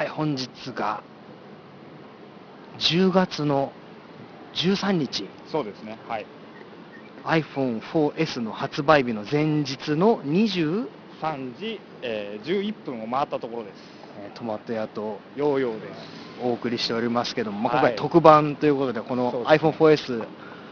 はい、本日が10月の13日、そうですね。はい。iPhone4S の発売日の前日の20、3時、えー、11分を回ったところです。えートマト屋とヨーヨーです。お送りしておりますけども、まあ、今はい回特番ということで、このそうですね iPhone4S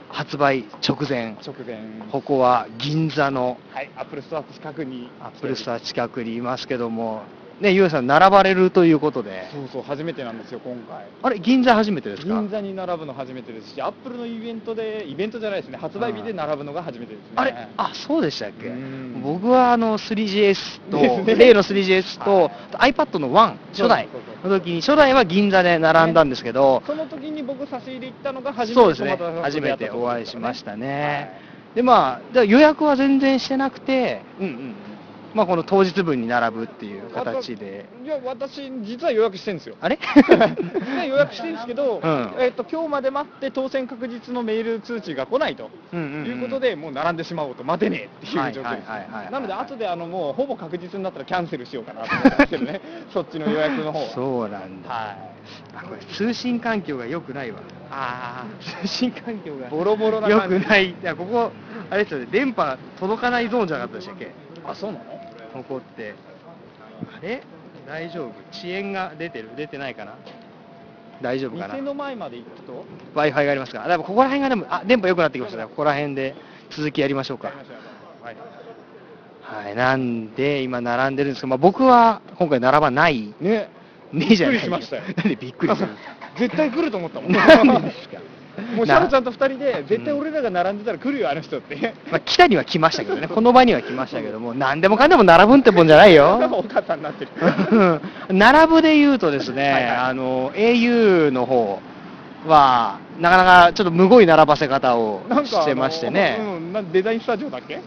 発売直前、直前。ここは銀座のはい。 Apple Store 近くに。 Apple Store 近くにいますけども、ね、ゆうやさん、並ばれるということで、そうそう、初めてなんですよ、今回。あれ、銀座初めてですか？銀座に並ぶの初めてですし、アップルのイベントで、イベントじゃないですね、発売日で並ぶのが初めてですね。あれあそうでしたっけ？うん。僕はあの 3GS と、例の 3GS と、はい。iPad の1、初代。の時に、初代は銀座で並んだんですけど、その時に僕差し入れ行ったのが初めてそうですね。初めてお会いしましたね。で、まあ、予約は全然してなくて、はいうんうんまあ、この当日分に並ぶっていう形で。いや、私、実は予約してるんですよ。あれ？実 は予約してるんですけど、うんえっと今日まで待って当選確実のメール通知が来ないと。うんうんうんいうことで、もう並んでしまおうと、待てねえっていう状況ですなので、後であのもうほぼ確実になったらキャンセルしようかなと思ったんですけどね、そっちの予約の方は。そうなんだ。はい。あこれ通信環境が良くないわ。あ通信環境がボロボロな良感じくない。いや、ここ、あれですよね、電波届かないゾーンじゃなかったでしたっけ？あ、そうなの？ここって。あれ？大丈夫？遅延が出てる？出てないかな？大丈夫かな？店の前まで行くと ?Wi-Fi がありますから。だからここら辺がでも、あ、電波良くなってきましたね。ここら辺で続きやりましょうかはい。はい。なんで、今並んでるんですけど、まあ僕は今回並ばない。ねねえじゃないびっくりしましたよなんでびっくりする絶対来ると思ったもん。なんでですか？もうシャロちゃんと二人で、絶対俺らが並んでたら来るよ、あの人って。まあ、来たには来ましたけどね、この場には来ましたけども、何でもかんでも並ぶんってもんじゃないよ。お母さんになってる。並ぶで言うとですね、はいはい。あの au の方は、なかなかちょっとむごい並ばせ方をしてましてね、うん、デザインスタジオだっけ？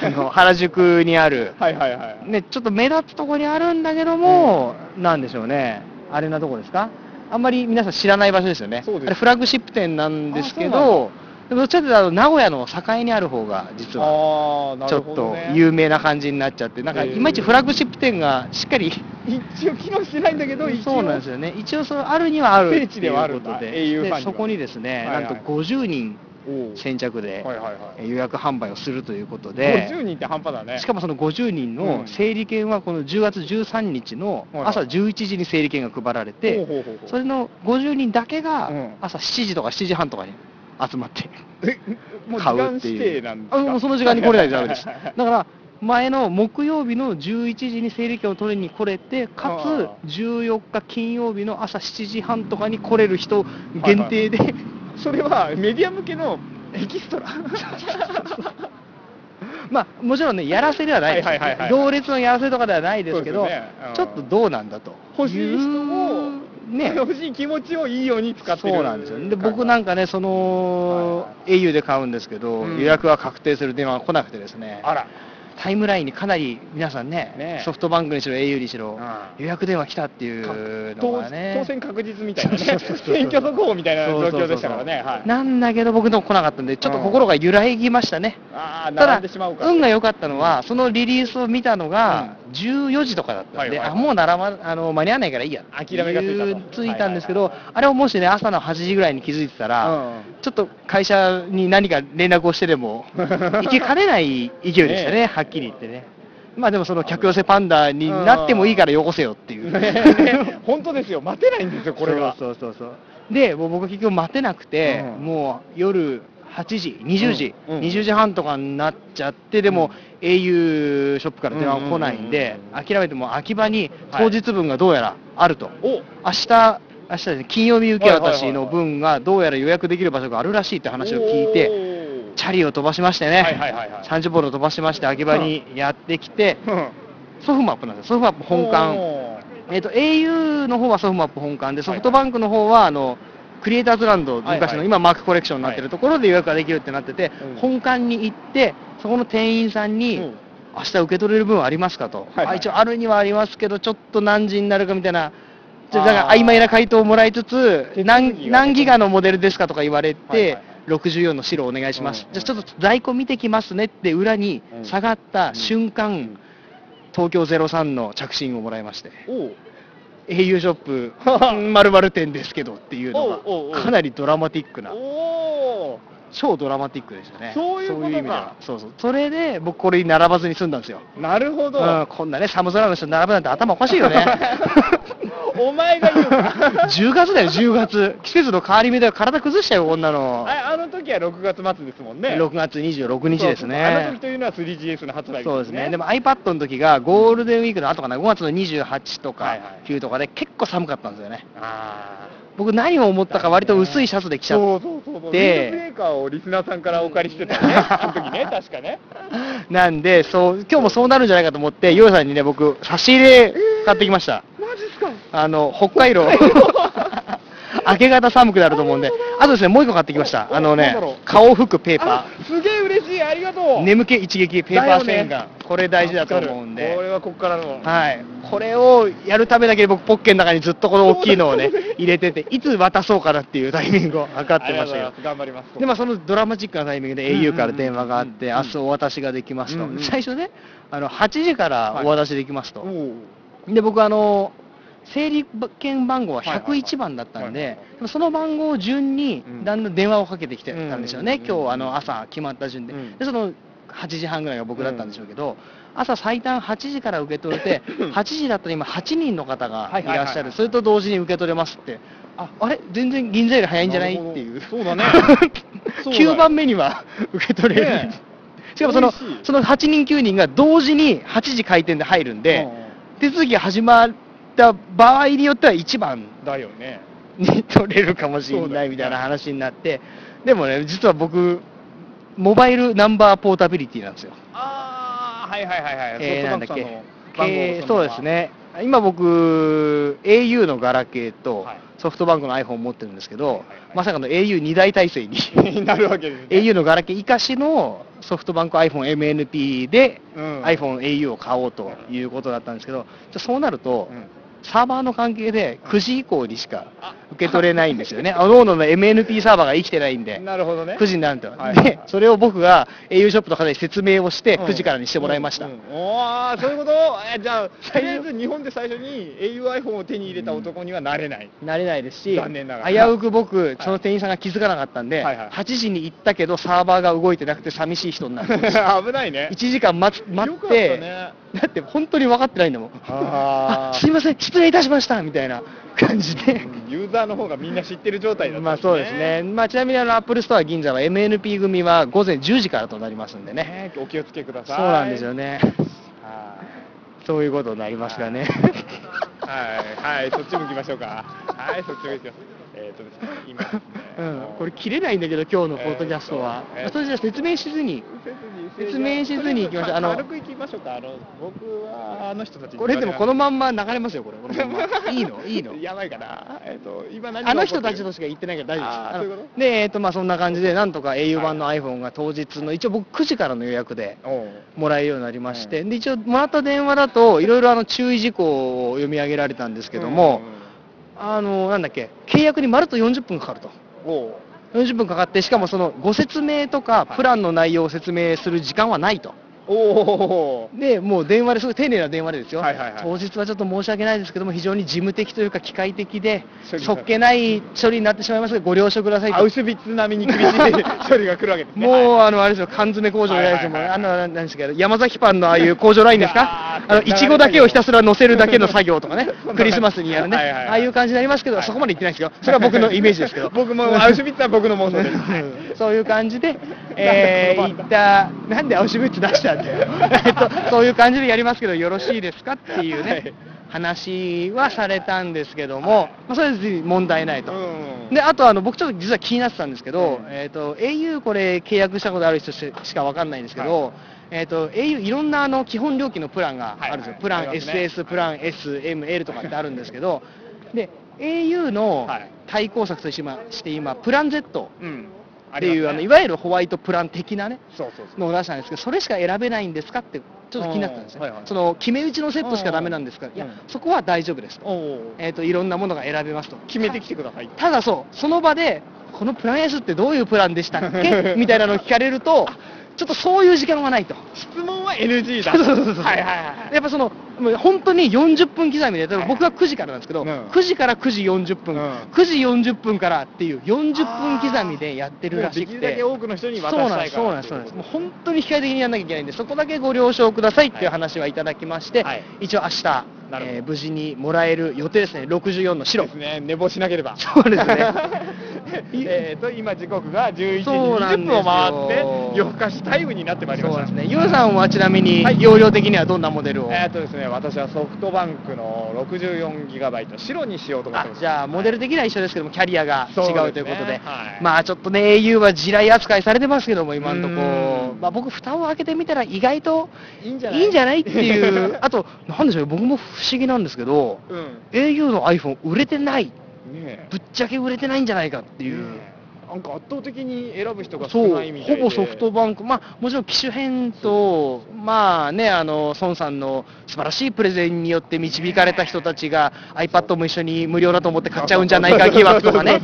あの原宿にある、はいはいはい。ね、ちょっと目立つところにあるんだけども、なんでしょうね、あれなとこですか、あんまり皆さん知らない場所ですよね、あれフラッグシップ店なんですけど、どっちかというと名古屋の境にある方が、実は。ちょっと。有名な感じになっちゃって、なんかえー。いまいちフラッグシップ店がしっかり、一応機能してないんだけど。そうなんですよね、一応そうあるにはあるということで。でそこにですね、はいはい。なんと50人先着で予約販売をするということで、50人って半端だね。しかもその50人の整理券はこの10月13日の朝11時に整理券が配られて、それの50人だけがうん。朝7時とか7時半とかに集まって。買う間っていう。もうその時間に来れないとダメです。だから、前の木曜日の11時に整理券を取りに来れて、かあつ14日金曜日の朝7時半とかに来れる人限定で、それはメディア向けのエキストラ。まあ、もちろんね、やらせではないです、はいはいはいはい。行列のやらせとかではないですけど、そうですね。うん。ちょっとどうなんだと。欲しい人も、ね、欲しい気持ちをいいように使ってる。そうなんですよ。で、僕なんかね、その、au で買うんですけど、うん。予約が確定する電話が来なくてですね、あら、タイムラインにかなり皆さんね、ね。ソフトバンクにしろ、au にしろ、うん。予約電話来たっていうの当がね。当選確実みたいなね、選挙速報みたいな状況でしたからね、なんだけど、僕の来なかったんで、ちょっと心が揺らぎましたね。ああ、ただ運が良かったのは、そのリリースを見たのが、う14時とかだったんで、はいはいはい。あもう並ばあの間に合わないからいいや、諦めがついたんですけど、はいはいあれをもしね、朝の8時ぐらいに気づいてたら、うんちょっと会社に何か連絡をしてでも、行きかねない勢いでしたね、ねはっきり言ってね。まあでもその客寄せパンダになってもいいからよこせよっていう。ね 本当ですよ、待てないんですよ、これが。そうそうそうそう。で、もう僕結局待てなくて、うん。もう夜8時、20時、うんうん。20時半とかになっちゃって、でも、au ショップから電話が来ないんでうんうんうん、諦めてもう秋葉にはい。当日分がどうやらあると。お明日、明日ですね、金曜日受け渡しのはいはいはいはい分がどうやら予約できる場所があるらしいって話を聞いて、てチャリを飛ばしましてね、はいはいはいはい。30ボール飛ばしまして、秋葉にやってきて、ソフマップなんですよ、ソフマップ本館。えっと au の方はソフマップ本館で、ソフトバンクの方はあのクリエイターズランド、昔の今、マークコレクションになってるところで予約ができるってなってて、うん。本館に行って、そこの店員さんに、うん明日受け取れる分ありますか？と、はいはい。あ一応あるにはありますけど、ちょっと何時になるかみたいな、ちょっとなんか曖昧な回答をもらいつつ、何何ギガのモデルですかとか言われて、はいはい。64の白お願いします、うん。じゃあちょっと在庫見てきますねって裏にうん。下がった瞬間、うん。東京03の着信をもらいまして。おう au ショップ まるまる店ですけどっていうのがかなりドラマティックなお超ドラマティックでしたね。そういう意味では。そうそう。それで僕これに並ばずに済んだんですよ、ーなるほど、うん、こんなね寒空の人並ぶなんて頭おかしいよね お前が言うか10月だよ10月。季節の変わり目だよ。体崩しちゃうよこんなの。ああの時は6月末ですもんね。6月26日ですね。あの時というのは 3GS の発売日そうですね。でも iPad の時がゴールデンウィークの後かな、5月の28とかはいはい。9とかで結構寒かったんですよね。あ僕何を思ったか割と薄いシャツで着ちゃっそうそうそうそう。でーカーをリスナーさんからお借りしてたね。あの時ね確かね。なんで、そう、今日もそうなるんじゃないかと思って、ヨウさんにね、僕、差し入れ買ってきました。マジっすかあの、北海道。明け方寒くなると思うんで。あとですね、もう一個買ってきました。あのね顔を拭くペーあパすげえ嬉しいありがとー。う眠気一撃ペーパー洗顔。ねこれ大事だと思うんこで。れはここからのはい。これをやるためだけに僕、ポッケの中にずっとこの大きいのをね入れてて、いつ渡そうかなっていうタイミングを測ってましたけどありがとうございます頑張りますで、まあ、そのドラマチックなタイミングで au から電話があって、うん明日お渡しができますと。最初ね、あの、8時からお渡しできますと。で、僕、あの、整理券番号ははいはいはい。101番だったんでその番号順にうん。だんだん電話をかけてきてたんですよね、今日あの朝決まった順で、うん。でその8時半ぐらいが僕だったんでしょうけど、朝最短8時から受け取れて、8時だったら今、8人の方がいらっしゃる、それと同時に受け取れますって、あ。あれ、全然銀座より早いんじゃない？っていう、そうだね。そうだよ9番目には 受け取れる。ねしかもそのその8人、9人が同時に8時開店で入るんで、うん手続きが始まった場合によっては1番だよね。に取れるかもしれないみたいな話になって、でもね、実は僕、モバイルナンバーポータビリティなんですよ。ああはいはいはいはい。えーなんだっけ。そうですね。今僕、au のガラケーとはい。ソフトバンクの iPhone 持ってるんですけど、まさかの au2 大体制に、になるわけですね。au のガラケー生かしのソフトバンク iPhoneMNP で、うん。iPhoneau を買おうということだったんですけど、じゃあそうなると、うんサーバーの関係で9時以降にしか受け取れないんですよね。あののの MNP サーバーが生きてないんで。なるほどね。9時になると、はい。で、それを僕が au ショップの方に説明をして、うん。9時からにしてもらいました。うん。うん。おーそういうこと？えじゃあとりあえず日本で最初に auiPhone を手に入れた男にはなれない、なれないですし、残念ながら。危うく僕、その店員さんが気づかなかったんで、はいはい。8時に行ったけど、サーバーが動いてなくて寂しい人になる。危ないね。1時間待つ待って、ね。だって本当に分かってないんだもん。あー。すいません、失礼いたしましたみたいな感じで。うんユーザーの方がみんな知ってる状態だったんまあそうですね、まあ、ちなみにあのアップルストア銀座は MNP 組は午前10時からとなりますんでね、ねお気をつけください。そうなんですよね、はそういうことになりますがね。いはい。はい。そっち向きましょうか。はいそっち向きますえっ、とですね今うん、これ切れないんだけど、今日のポッドキャストは。えーとそれじゃあ説明しずに、説明しずに行きましょう。あの軽く行きましょうかあの僕はあの人たちにこれでもこのまんま流れますよ、これ。このまんま。いいの？いいの？やばいかな。えっ、と今何があの人たちとしか言ってないから大丈夫です。あーあの。そういうこと？で、えっ、と、まあそんな感じで、なんとか au 版の iPhone が当日の、一応僕9時からの予約で、もらえるようになりまして、で一応もらった電話だといろいろあの注意事項を読み上げられたんですけども、あのなんだっけ？契約にまるっと40分かかると。うんうんおう40分かかってしかもそのご説明とかプランの内容を説明する時間はないと。おおで、もう電話ですごい丁寧な電話でですよ、はいはいはい。当日はちょっと申し訳ないですけども、非常に事務的というか、機械的で、そっけない処理になってしまいますが、ご了承くださいと。アウ。シュビッツ並みに厳しい処理が来るわけですね。もう、はいあの、あれですよ、缶詰工場じゃないですよ、もいはい。はいあの、なんですけ？ど、山崎パンのああいう工場ラインですか？あの、いちごだけをひたすら乗せるだけの作業とかねクリスマスにやるね、はいはいはい。ああいう感じになりますけど、そこまで言ってないですよ。それは僕のイメージですけど。僕もアウシュビッツは僕の妄想です。そういう感じで、えー、行った、なんでアウシュビッツ出したんだよ。えっと、そういう感じでやりますけど、よろしいですかっていうね、はい。話はされたんですけども、まあ、それは問題ないと。うんで、あとあの、僕ちょっと実は気になってたんですけど、うん。えっ、と、au これ契約したことある人ししかわかんないんですけど、はえっ、と、au いろんなあの基本料金のプランがあるんですよ。プラン SS、プラン S、M、L とかってあるんですけど、で、au のはい。対抗策として今、プラン Z うんっていう、あのいいわゆるホワイトプラン的なね、そうそうそう。のを出したんですけど、それしか選べないんですかって、ちょっと気になったんですね。うんはいはい。その、決め打ちのセットしかダメなんですか？いやうん、そこは大丈夫ですと。えっ、と、いろんなものが選べますと。決めてきてくださいただそう、その場で、このプラン S ってどういうプランでしたっけ？みたいなのを聞かれると、ちょっとそういう時間はないと。質問は NG だ。そうそうそうそうはいはいはいやっぱその、もう本当に40分刻みで、例えば僕は9時からなんですけど、うん。9時から9時40分、うん。9時40分からっていう40分刻みでやってるらしくて。できるだけ。多くの人に渡したいからそうなんです、そうなんです。もう本当に機械的にやんなきゃいけないんで、そこだけご了承くださいっていう話はい。ただきまして、はい一応明日、えー無事にもらえる予定ですね、64の白。で。すね。寝坊しなければ。そうですね えーと今時刻が11時20そうなんですよ。分を回って夜更かしタイムになってまいりました。そうですね。ゆうさんはちなみに、はい。容量的にはどんなモデルを、えーとですね私はソフトバンクの 64GB 白にしようと思ってます。あじゃあ、モデル的には一緒ですけども、キャリアが違うということで、ですねはい。まあちょっとね、au は地雷扱いされてますけども、今のとこ。うーんまあ、僕、蓋を開けてみたら、意外といいんじゃない？っていう、あと、なんでしょう、僕も不思議なんですけど、うん。au の iPhone、売れてない、ぶっちゃけ売れてないんじゃないかっていう。なんか圧倒的に選ぶ人が少そう。ないみたいで。ほぼソフトバンク、まあ、もちろん機種変と、まあね、あの孫さんの素晴らしいプレゼンによって導かれた人たちが、iPad も一緒に無料だと思って買っちゃうんじゃないか疑惑とかね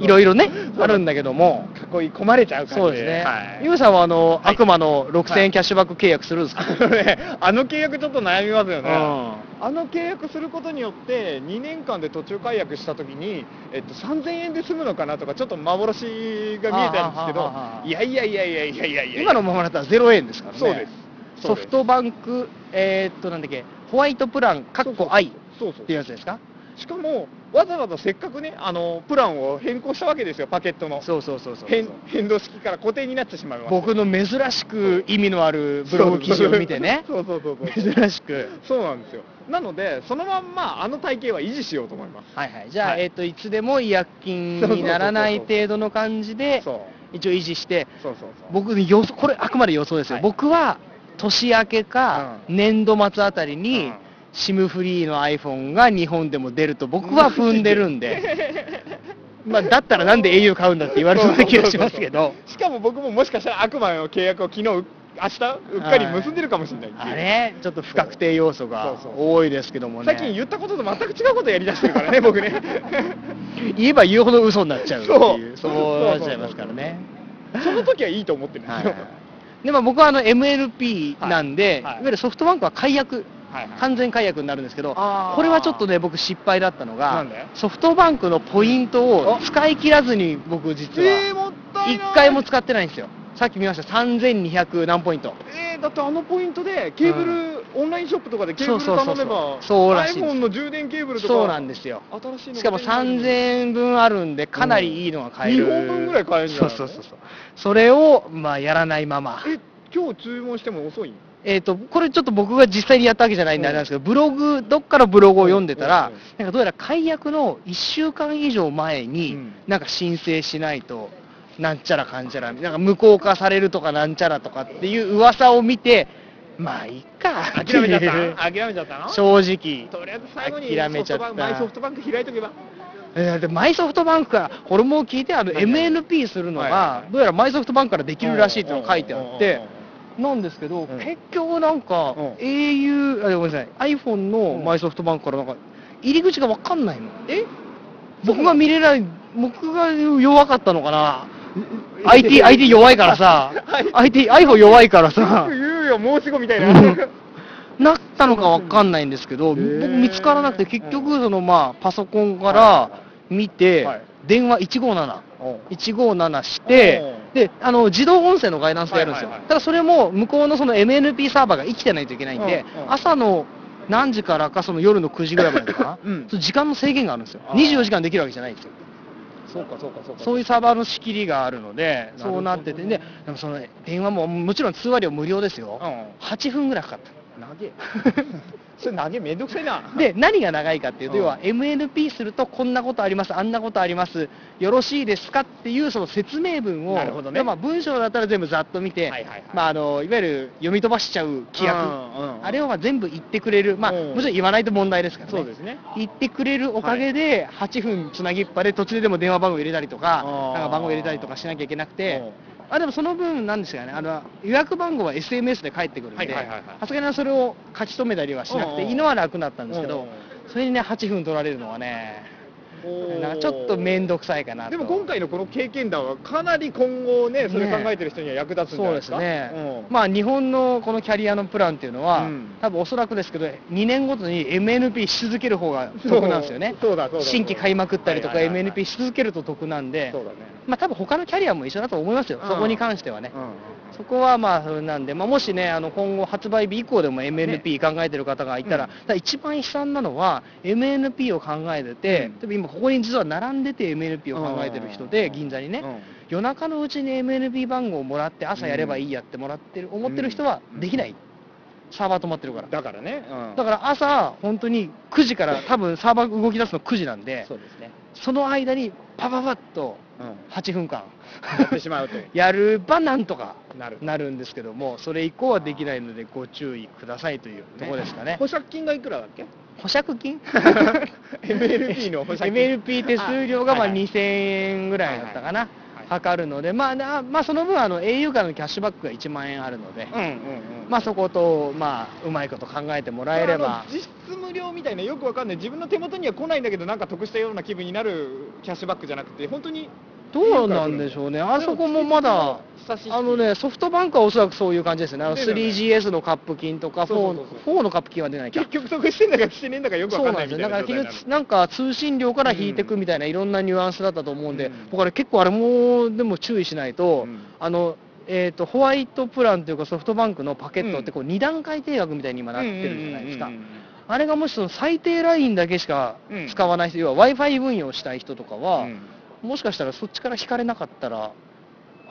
いろいろね、あるんだけども、囲い込まれちゃう感じそう。ですね、はいユウさんはあの、はい。悪魔の6000円キャッシュバック契約するんですか、あのねあの契約ちょっと悩みますよね、うんあの契約することによって2年間で途中解約したときに、えっと、3000円で済むのかなとかちょっと幻が見えたんですけどいやいやいやいやいやいやいや。今のままだったら0円ですからね、そうですソフトバンク、えーっと、なんだっけ、ホワイトプラン、カッコ I っていうやつですか？しかもわざわざせっかくねあのプランを変更したわけですよパケットの。そうそうそうそう変変動式から固定になってしまいました僕の珍しく意味のあるブログ記事を見てね。そうそう。そうそう珍しく。そうなんですよ。なのでそのまんまあの体型は維持しようと思います。はいはい。じゃあ、はい。えっ、といつでも違約金にならない程度の感じで一応維持してそうそうそう。僕予想これあくまで予想ですよ、はい。僕は年明けかうん。年度末あたりに、うん SIM フリーの iPhone が日本でも出ると僕は踏んでるんで。まあだったらなんで au 買うんだって言われそうな気がしますけど。しかも僕ももしかしたら悪魔の契約を昨日う明日うっかり結んでるかもしれないあれちょっと不確定要素が多いですけどもね。最近言ったことと全く違うことやりだしてるからね 僕ね。言えば言うほど嘘になっちゃうっていうそう。なっちゃいますからね。その時はいいと思ってるんですよ、はい。でまあ、僕はあの MNP なんで、はい。はい。い、わゆるソフトバンクは解約、はいはい。完全解約になるんですけど、これはちょっとね、僕、失敗だったのがソフトバンクのポイントを使い切らずに、僕、実えー、は、もったいない。1回も使ってないんですよ、さっき見ました、3200何ポイント。えー、だってあのポイントでケーブル、オンラインショップとかでケーブル頼めばそうらしいんです。iPhone の充電ケーブルとかそうなんですよ。新しいのしかも3000円分あるんで、かなりいいのが買える。うん二本分ぐらい買えるんじゃない？のそうそうそうそう。それを、まあ、やらないまま。え今日注文しても遅い？えー、とこれちょっと僕が実際にやったわけじゃないんであれなんですけど、ブログ、どっかのブログを読んでたら、なんかどうやら解約の1週間以上前にうん、なんか申請しないと、なんちゃらかんちゃら、なんか無効化されるとかなんちゃらとかっていう噂を見て、まあいいか諦めちゃった？諦めちゃったの？正直、とりあえず最後に諦めちゃった。マイソフトバンク開いとけば。えーでマイソフトバンクから、これも聞いて、あの MNP するのが、いどうやらマイソフトバンクからできるらしいっていうのが書いてあって、なんですけど、ん。結局なんか、うん。au、あごめんなさい、iPhone のマイソフトバンクからなんか、入り口が分かんないの。え？僕が見れない、僕が弱かったのかな。IT、IT 弱いからさ、IT、iPhone 弱いからさ、言うよ申し子みたいな。うん。なったのか分かんないんですけど、僕ー。見つからなくて、結局、そのまあ、パソコンから見てはい、電話157。おう157して、で、あの、自動音声のガイダンスでやるんですよ。ただそれも、向こうのその MNP サーバーが生きてないといけないんで、うんうん朝の何時からか、その夜の9時ぐらいまでとかな、うん時間の制限があるんですよ。あー24時間できるわけじゃないんですよ。そうかそうかそうかそういうサーバーの仕切りがあるので、そうなってて、で、でもその電話ももちろん通話料無料ですよ。うん8分ぐらいかかった。投げ それ投げめんどくさいな。で、何が長いかっていうと、うん。要は MNP すると、こんなことあります、あんなことあります、よろしいですかっていうその説明文を、なるほどね。でまあ、文章だったら全部ざっと見て、はいはいはい。まあ、あのいわゆる読み飛ばしちゃう規約、うんうんあれをまあ全部言ってくれる、まあ、うん。もちろん言わないと問題ですからね。そうですね。言ってくれるおかげで、8分つなぎっぱで途中ででも電話番号入れたりとかなんか番号入れたりとかしなきゃいけなくてうん、あでもその分、なんですかね、あの予約番号は SMS で返ってくるんで、はいはいはいはい。さすがにそれを書き留めたりはしなくていいのは楽になったんですけどそれにね、8分取られるのはね、なんかちょっと面倒くさいかなと。でも今回のこの経験談はかなり今後ねそれ考えてる人には役立つんじゃそうでないですか、すね、うん。まあ日本のこのキャリアのプランっていうのは、うん。多分おそらくですけど、2年ごとに MNP し続ける方が得なんですよね、そうそうだそうだ。新規買いまくったりとか、MNP し続けると得なんで、そうだね。まあ多分他のキャリアも一緒だと思いますよ、うん。そこに関してはね。うんそこはまあそれなんで、まあ、もしね、あの今後、発売日以降でも MNP 考えてる方がいたら、うん。一番悲惨なのは、MNP を考えてて、うん。例えば今、ここに実は並んでて MNP を考えてる人で、うん。銀座にね、うん。夜中のうちに MNP 番号をもらって、朝やればいいやってもらってる、思ってる人はできない、サーバー止まってるから。だからね、うん。だから朝、本当に9時から、多分サーバー動き出すの9時なんで、そうですね、その間にパパパッとうん、8分間やってしまうとやればなんとかなる。なるんですけども、それ以降はできないのでご注意くださいというところですかね？保釈金がいくらだっけ？保釈金？MLP の保釈金。MLP 手数料がまああはいはい。2000円ぐらいだったかな、はいかかるので、まあなまあ、その分あの、au からのキャッシュバックが1万円あるので、うんうんうん。まあ、そこと、まあ、うまいこと考えてもらえれば。あの、実質無料みたいなよくわかんない。自分の手元には来ないんだけどなんか得したような気分になるキャッシュバックじゃなくて本当にどうなんでしょうね、あそこもまだ、あのね、ソフトバンクはおそらくそういう感じですね、あの出るよね 3GS のカップ金とか4、そうそうそうそう。4のカップ金は出ないか。結。局得してんだかしてねえんだかよくわかんないみたいなそうなんですよだからなる結局なんか通信料から引いていくみたいないろんなニュアンスだったと思うんで、うん。僕あれ結構あれもでも注意しないと、うん。あのえー、とホワイトプランというかソフトバンクのパケットってこう2段階定額みたいに今なってるじゃないですか、うんうんうんうんあれがもしその最低ラインだけしかうん使わない人、要は w i f i 運用したい人とかは、うんもしかしたらそっちから引かれなかったら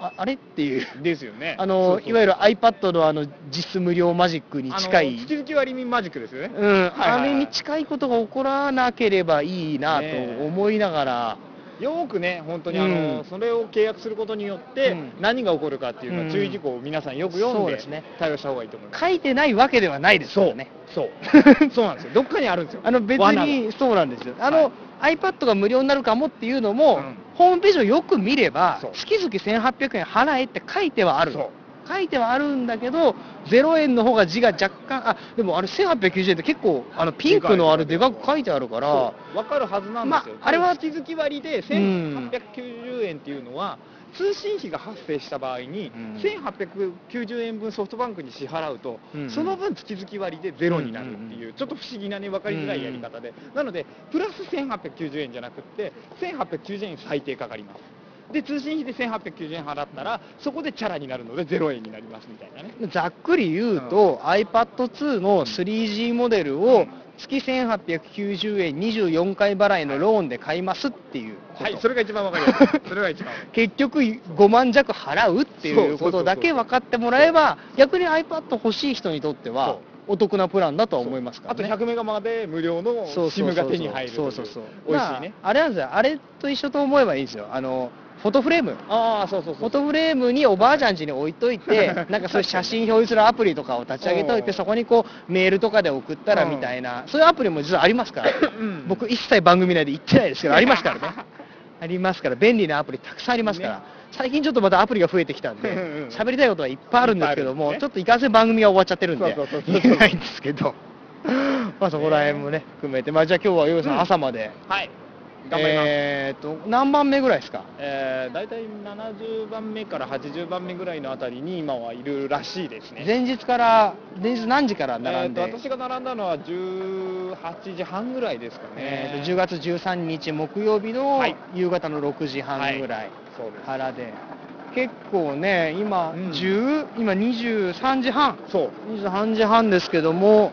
ああれっていう。ですよね。あのいわゆる iPad のあの実質無料マジックに近い。月々割りマジックですよね。うん、はいはいはい。あれに近いことが起こらなければいいなと思いながら、よーくね、本当にあの、うん。それを契約することによって、うん。何が起こるかっていうのうん。は注意事項を皆さんよく読んでそうですね。対応した方がいいと思います。書いてないわけではないですからね。そう、そう。なんですよ。どっかにあるんですよ。あの別にそうなんですよ。あの、iPad が無料になるかもっていうのも、うん。ホームページをよく見れば月々1800円払えって書いてはある。書いてはあるんだけど、0円の方が字が若干、あでもあれ1890円って結構、あのピンクのあれでかく書いてあるから、そう。わかるはずなんですよ。まああれは月々割で1890円っていうのは、通信費が発生した場合に、うん。1890円分ソフトバンクに支払うと、うんその分月々割でゼロになるっていう、ちょっと不思議なね、分かりづらいやり方で、なので、プラス1890円じゃなくって、1890円最低かかります。で、通信費で1890円払ったら、そこでチャラになるので0円になりますみたいなね。ざっくり言うと、iPad2 の 3G モデルを月1890円24回払いのローンで買いますっていう。はい、それが一番わかりやすい。それが一番。結局5万弱払うっていうことだけ分かってもらえば、逆に iPad 欲しい人にとってはお得なプランだとは思いますからあとね。100メガまで無料の SIM が手に入るそうそうそう。美味しいね。まああれなんですよ。あれと一緒と思えばいいんですよ。あの、フォトフレーム。ああ、そうそうそう。フォトフレームにおばあちゃん家に置いといて、なんかそういう写真表示するアプリとかを立ち上げといて、うんそこにこうメールとかで送ったらみたいな、そういうアプリも実はありますから、うん。僕一切番組内で言ってないですけど、ありますからね。ありますから、便利なアプリたくさんありますから、ね。最近ちょっとまたアプリが増えてきたんでうんうん、喋りたいことはいっぱいあるんですけども、ね。ちょっといかんせん番組が終わっちゃってるんで言えないんですけど、まあそこら辺もね、含めて、まあじゃあ今日はヨウさうんん。朝まで、はい。頑張ります。えーと、何番目ぐらいですか？えー、大体70番目から80番目ぐらいのあたりに今はいるらしいですね。前日から、前日何時から並んで、えーと私が並んだのは18時半ぐらいですかね。えーと10月13日木曜日のはい夕方の6時半ぐらいそうです。からで、結構ね、今、うん10今23時半、そう。23時半ですけども、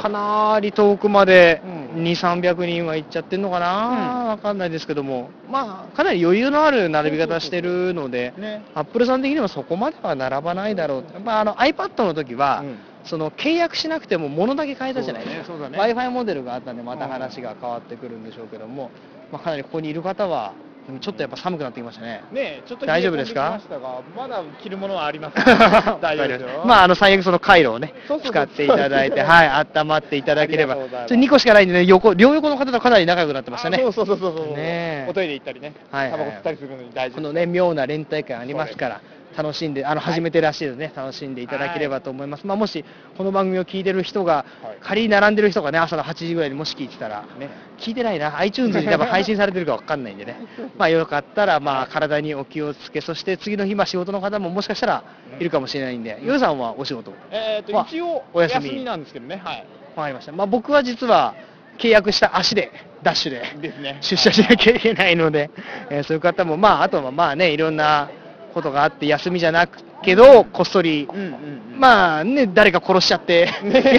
かなり遠くまでうん。2、300人は行っちゃってるのかな、うん。わかんないですけども、まあ、かなり余裕のある並び方してるので、ね。アップルさん的にはそこまでは並ばないだろう、やっぱあの iPad の時は、うん。その契約しなくても物だけ変えたじゃないですか、そうだね w i f i モデルがあったんで、また話が変わってくるんでしょうけども、まあ、かなりここにいる方は、ちょっとやっぱ寒くなってきましたね。ねちょっと大丈夫ですか？まだ着るものはあります。大丈夫ですよ。まあ、あの、最悪その回路をね使っていただいて、はい、温まっていただければ。ちょ2個しかないんでね、横、両横の方とかなり仲良くなってましたね。あそうそうそうそうそう。ねえおトイレ行ったりね。はいはいタバコ吸ったりするのに大事このね、妙な連帯感ありますから、楽しんで、あの始めてらっしゃるね、楽しんでいただければと思います。まあ、もし、この番組を聞いてる人が、はい。仮に並んでる人がね、朝の8時ぐらいにもし聞いてたら、ね。聞いてないな、iTunes に多分配信されてるか分かんないんでね、まあよかったら、まあ体にお気をつけ、そして次の日、まあ仕事の方ももしかしたらいるかもしれないんで、ヨウさんはお仕事、えー、まあと一応お休み。なんですけどね。はい。わかりました。まあ僕は実は、契約した足で、ダッシュで、出社しなきゃいけないので、えーそういう方も、まああとはまあね、いろんなことがあって、休みじゃなくけど、こっそり、うんうんうん。まあね、誰か殺しちゃって、ね。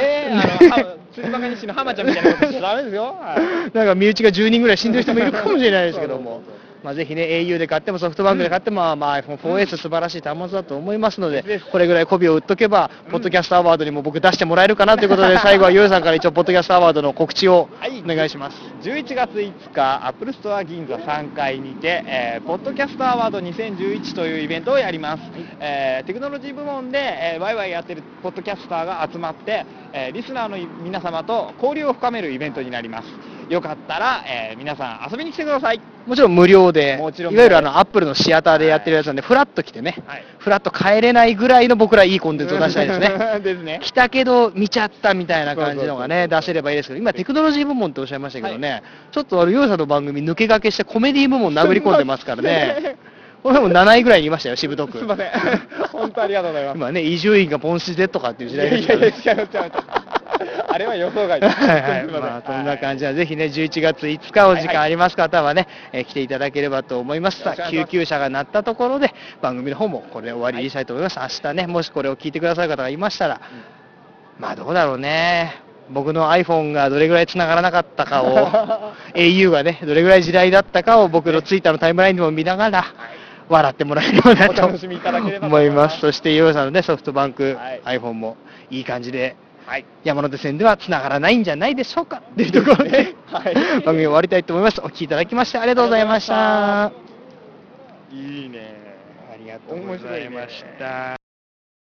え、あの、は釣りバカ日誌の浜ちゃんみたいなことしちゃダメですよ。はい。なんか身内が10人ぐらい死んでる人もいるかもしれないですけども、まあ、ぜひね、au で買ってもソフトバンクで買っても、まあまあ、iPhone4S 素晴らしい端末だと思いますので、これぐらい媚びを売っとけば、ポッドキャストアワードにも僕出してもらえるかなということで、最後はヨウさんから一応、ポッドキャストアワードの告知をはいお願いします。11月5日、アップルストア銀座3階にて、えーポッドキャストアワード2011というイベントをやります。えーテクノロジー部門で、えーワイワイやってるポッドキャスターが集まって、えーリスナーの皆様と交流を深めるイベントになります。よかったら、えー皆さん遊びに来てください。もちろん無料で、もちろんいわゆるあのアップルのシアターでやってるやつなんで、フラッと来てね、はいフラッと帰れないぐらいの僕らいいコンテンツを出したいですね。ですね。来たけど見ちゃったみたいな感じのがね、出せればいいですけど、今テクノロジー部門っておっしゃいましたけどね、ちょっとあの、ヨウさんの番組抜け駆けしてコメディ部門殴り込んでますからね、これも7位ぐらいにいましたよ、しぶとく。すいません。本当ありがとうございます。今ね、伊集院がポンシゼとかっていう時代ですいやいからね。や、違う違う違う。あれは予想外です。はいはい、まあ、そんな感じは、ぜひね、11月5日お時間あります方はね、えー来ていただければと思います。さあ、救急車が鳴ったところで、番組の方もこれで終わりにしたいと思います。明日ね、もしこれを聞いてくださる方がいましたら、まあ、どうだろうね。僕の iPhone がどれぐらい繋がらなかったかを、au がね、どれぐらい時代だったかを僕の Twitter のタイムラインでも見ながら、笑ってもらえるようなとお楽しみいただければと思いま。すそして、ヨウさんのね、ソフトバンク、はい iPhone もいい感じで、はい。山手線では繋がらないんじゃないでしょうか？というところで、はい番組を終わりたいと思います。お聞きいただきましてありがとうございました。いいね。ありがとうございました。